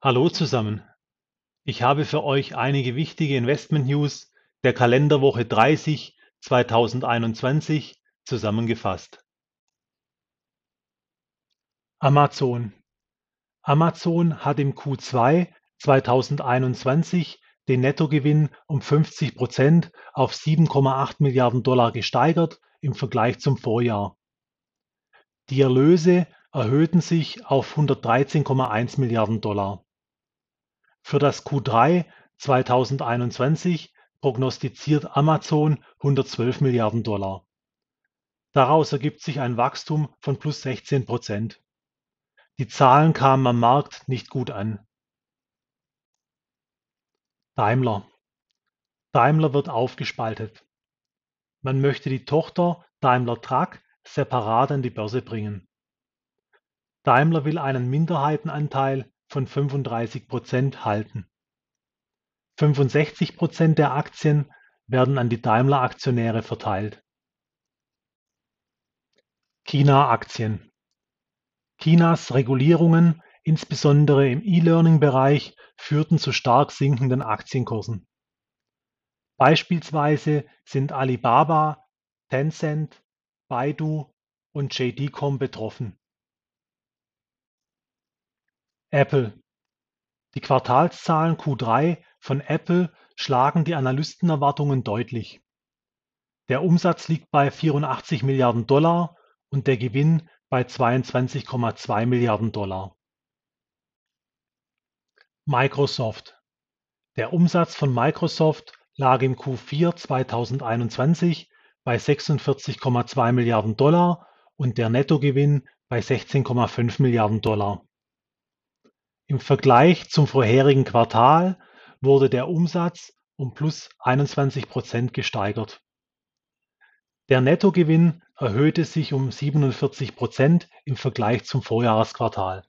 Hallo zusammen. Ich habe für euch einige wichtige Investment-News der Kalenderwoche 30 2021 zusammengefasst. Amazon. Amazon hat im Q2 2021 den Nettogewinn um 50 Prozent auf 7,8 Milliarden Dollar gesteigert im Vergleich zum Vorjahr. Die Erlöse erhöhten sich auf 113,1 Milliarden Dollar. Für das Q3 2021 prognostiziert Amazon 112 Milliarden Dollar. Daraus ergibt sich ein Wachstum von plus 16 Prozent. Die Zahlen kamen am Markt nicht gut an. Daimler. Daimler wird aufgespaltet. Man möchte die Tochter Daimler Truck separat an die Börse bringen. Daimler will einen Minderheitenanteil von 35 Prozent halten. 65 Prozent der Aktien werden an die Daimler-Aktionäre verteilt. China-Aktien. Chinas Regulierungen, insbesondere im E-Learning-Bereich, führten zu stark sinkenden Aktienkursen. Beispielsweise sind Alibaba, Tencent, Baidu und JD.com betroffen. Apple. Die Quartalszahlen Q3 von Apple schlagen die Analystenerwartungen deutlich. Der Umsatz liegt bei 84 Milliarden Dollar und der Gewinn bei 22,2 Milliarden Dollar. Microsoft. Der Umsatz von Microsoft lag im Q4 2021 bei 46,2 Milliarden Dollar und der Nettogewinn bei 16,5 Milliarden Dollar. Im Vergleich zum vorherigen Quartal wurde der Umsatz um plus 21 Prozent gesteigert. Der Nettogewinn erhöhte sich um 47 Prozent im Vergleich zum Vorjahresquartal.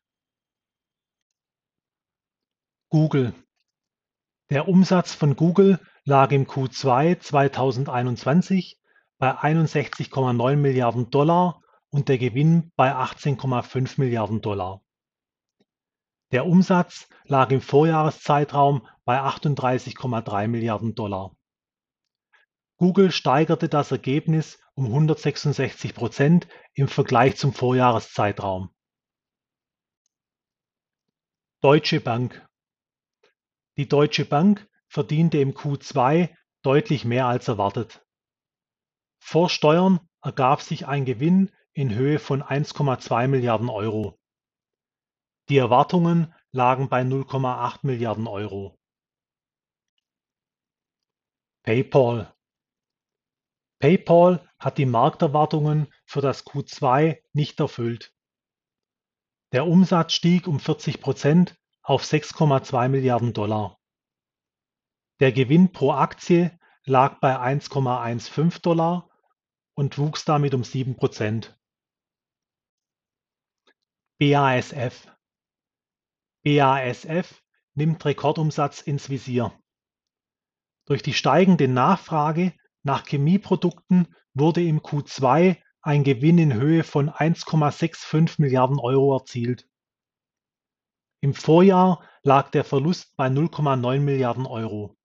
Google. Der Umsatz von Google lag im Q2 2021 bei 61,9 Milliarden Dollar und der Gewinn bei 18,5 Milliarden Dollar. Der Umsatz lag im Vorjahreszeitraum bei 38,3 Milliarden Dollar. Google steigerte das Ergebnis um 166 Prozent im Vergleich zum Vorjahreszeitraum. Deutsche Bank Die Deutsche Bank verdiente im Q2 deutlich mehr als erwartet. Vor Steuern ergab sich ein Gewinn in Höhe von 1,2 Milliarden Euro. Die Erwartungen lagen bei 0,8 Milliarden Euro. PayPal PayPal hat die Markterwartungen für das Q2 nicht erfüllt. Der Umsatz stieg um 40 Prozent auf 6,2 Milliarden Dollar. Der Gewinn pro Aktie lag bei 1,15 Dollar und wuchs damit um 7 Prozent. BASF BASF nimmt Rekordumsatz ins Visier. Durch die steigende Nachfrage nach Chemieprodukten wurde im Q2 ein Gewinn in Höhe von 1,65 Milliarden Euro erzielt. Im Vorjahr lag der Verlust bei 0,9 Milliarden Euro.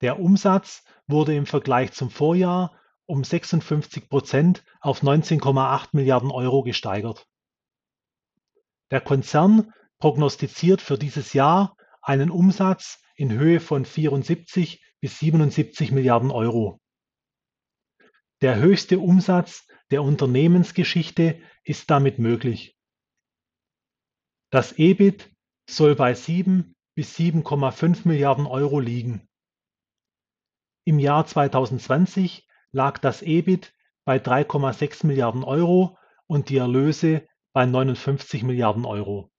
Der Umsatz wurde im Vergleich zum Vorjahr um 56 Prozent auf 19,8 Milliarden Euro gesteigert. Der Konzern prognostiziert für dieses Jahr einen Umsatz in Höhe von 74 bis 77 Milliarden Euro. Der höchste Umsatz der Unternehmensgeschichte ist damit möglich. Das EBIT soll bei 7 bis 7,5 Milliarden Euro liegen. Im Jahr 2020 lag das EBIT bei 3,6 Milliarden Euro und die Erlöse bei 59 Milliarden Euro.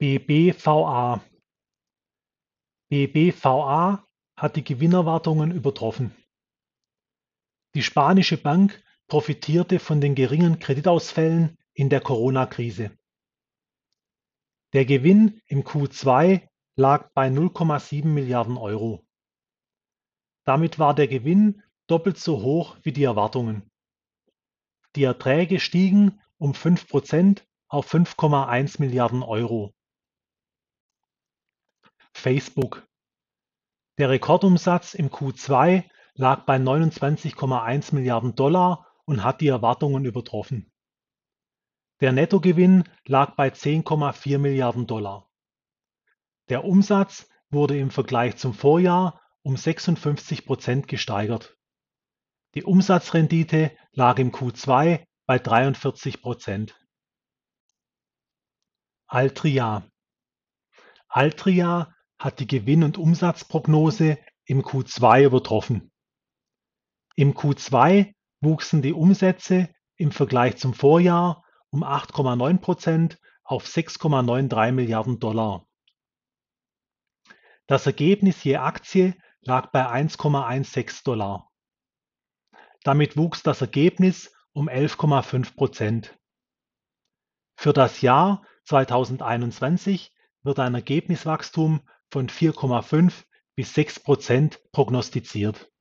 BBVA BBVA hat die Gewinnerwartungen übertroffen. Die spanische Bank profitierte von den geringen Kreditausfällen in der Corona-Krise. Der Gewinn im Q2 lag bei 0,7 Milliarden Euro. Damit war der Gewinn doppelt so hoch wie die Erwartungen. Die Erträge stiegen um 5 Prozent auf 5,1 Milliarden Euro. Facebook. Der Rekordumsatz im Q2 lag bei 29,1 Milliarden Dollar und hat die Erwartungen übertroffen. Der Nettogewinn lag bei 10,4 Milliarden Dollar. Der Umsatz wurde im Vergleich zum Vorjahr um 56 Prozent gesteigert. Die Umsatzrendite lag im Q2 bei 43 Prozent. Altria Altria hat die Gewinn- und Umsatzprognose im Q2 übertroffen. Im Q2 wuchsen die Umsätze im Vergleich zum Vorjahr um 8,9 Prozent auf 6,93 Milliarden Dollar. Das Ergebnis je Aktie lag bei 1,16 Dollar. Damit wuchs das Ergebnis um 11,5 Prozent. Für das Jahr 2021 wird ein Ergebniswachstum von 4,5 bis 6 Prozent prognostiziert.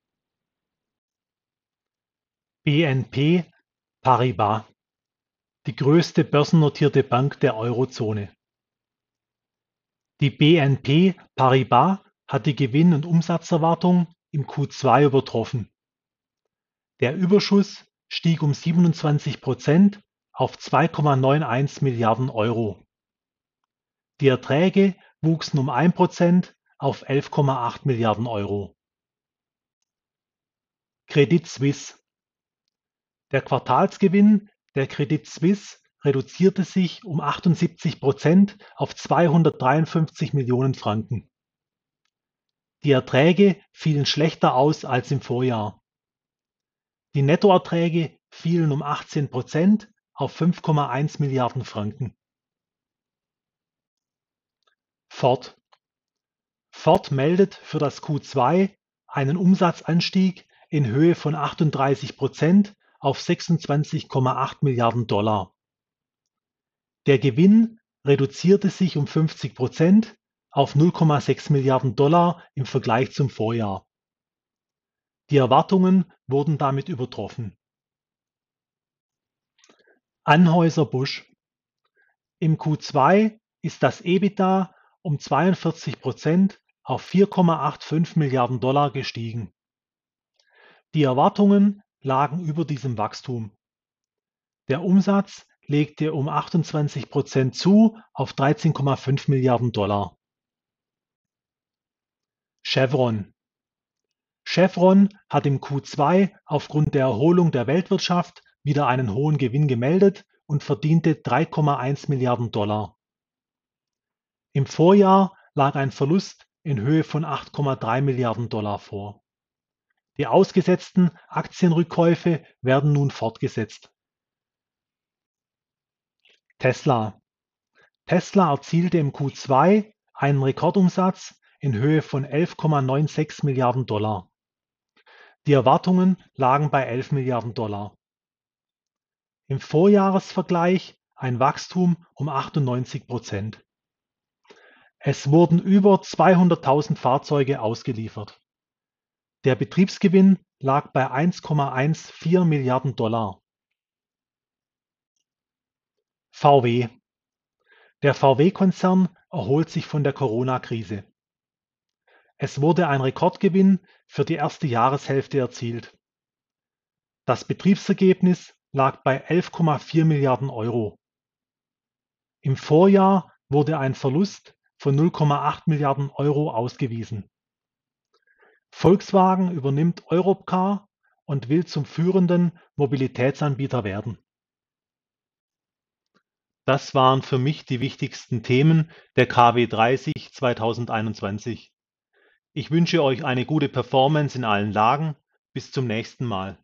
BNP Paribas, die größte börsennotierte Bank der Eurozone. Die BNP Paribas hat die Gewinn- und Umsatzerwartung im Q2 übertroffen. Der Überschuss stieg um 27 Prozent auf 2,91 Milliarden Euro. Die Erträge wuchsen um 1 Prozent auf 11,8 Milliarden Euro. Credit Suisse Der Quartalsgewinn der Credit Suisse reduzierte sich um 78 Prozent auf 253 Millionen Franken. Die Erträge fielen schlechter aus als im Vorjahr. Die Nettoerträge fielen um 18 Prozent auf 5,1 Milliarden Franken. Ford Ford meldet für das Q2 einen Umsatzanstieg in Höhe von 38 Prozent auf 26,8 Milliarden Dollar. Der Gewinn reduzierte sich um 50 Prozent auf 0,6 Milliarden Dollar im Vergleich zum Vorjahr. Die Erwartungen wurden damit übertroffen. Anhäuser-Busch Im Q2 ist das EBITDA um 42 Prozent auf 4,85 Milliarden Dollar gestiegen. Die Erwartungen lagen über diesem Wachstum. Der Umsatz legte um 28 Prozent zu auf 13,5 Milliarden Dollar. Chevron Chevron hat im Q2 aufgrund der Erholung der Weltwirtschaft wieder einen hohen Gewinn gemeldet und verdiente 3,1 Milliarden Dollar. Im Vorjahr lag ein Verlust in Höhe von 8,3 Milliarden Dollar vor. Die ausgesetzten Aktienrückkäufe werden nun fortgesetzt. Tesla Tesla erzielte im Q2 einen Rekordumsatz in Höhe von 11,96 Milliarden Dollar. Die Erwartungen lagen bei 11 Milliarden Dollar. Im Vorjahresvergleich ein Wachstum um 98 Prozent. Es wurden über 200.000 Fahrzeuge ausgeliefert. Der Betriebsgewinn lag bei 1,14 Milliarden Dollar. VW Der VW-Konzern erholt sich von der Corona-Krise. Es wurde ein Rekordgewinn für die erste Jahreshälfte erzielt. Das Betriebsergebnis lag bei 11,4 Milliarden Euro. Im Vorjahr wurde ein Verlust von 0,8 Milliarden Euro ausgewiesen. Volkswagen übernimmt Europcar und will zum führenden Mobilitätsanbieter werden. Das waren für mich die wichtigsten Themen der KW 30 2021. Ich wünsche euch eine gute Performance in allen Lagen. Bis zum nächsten Mal.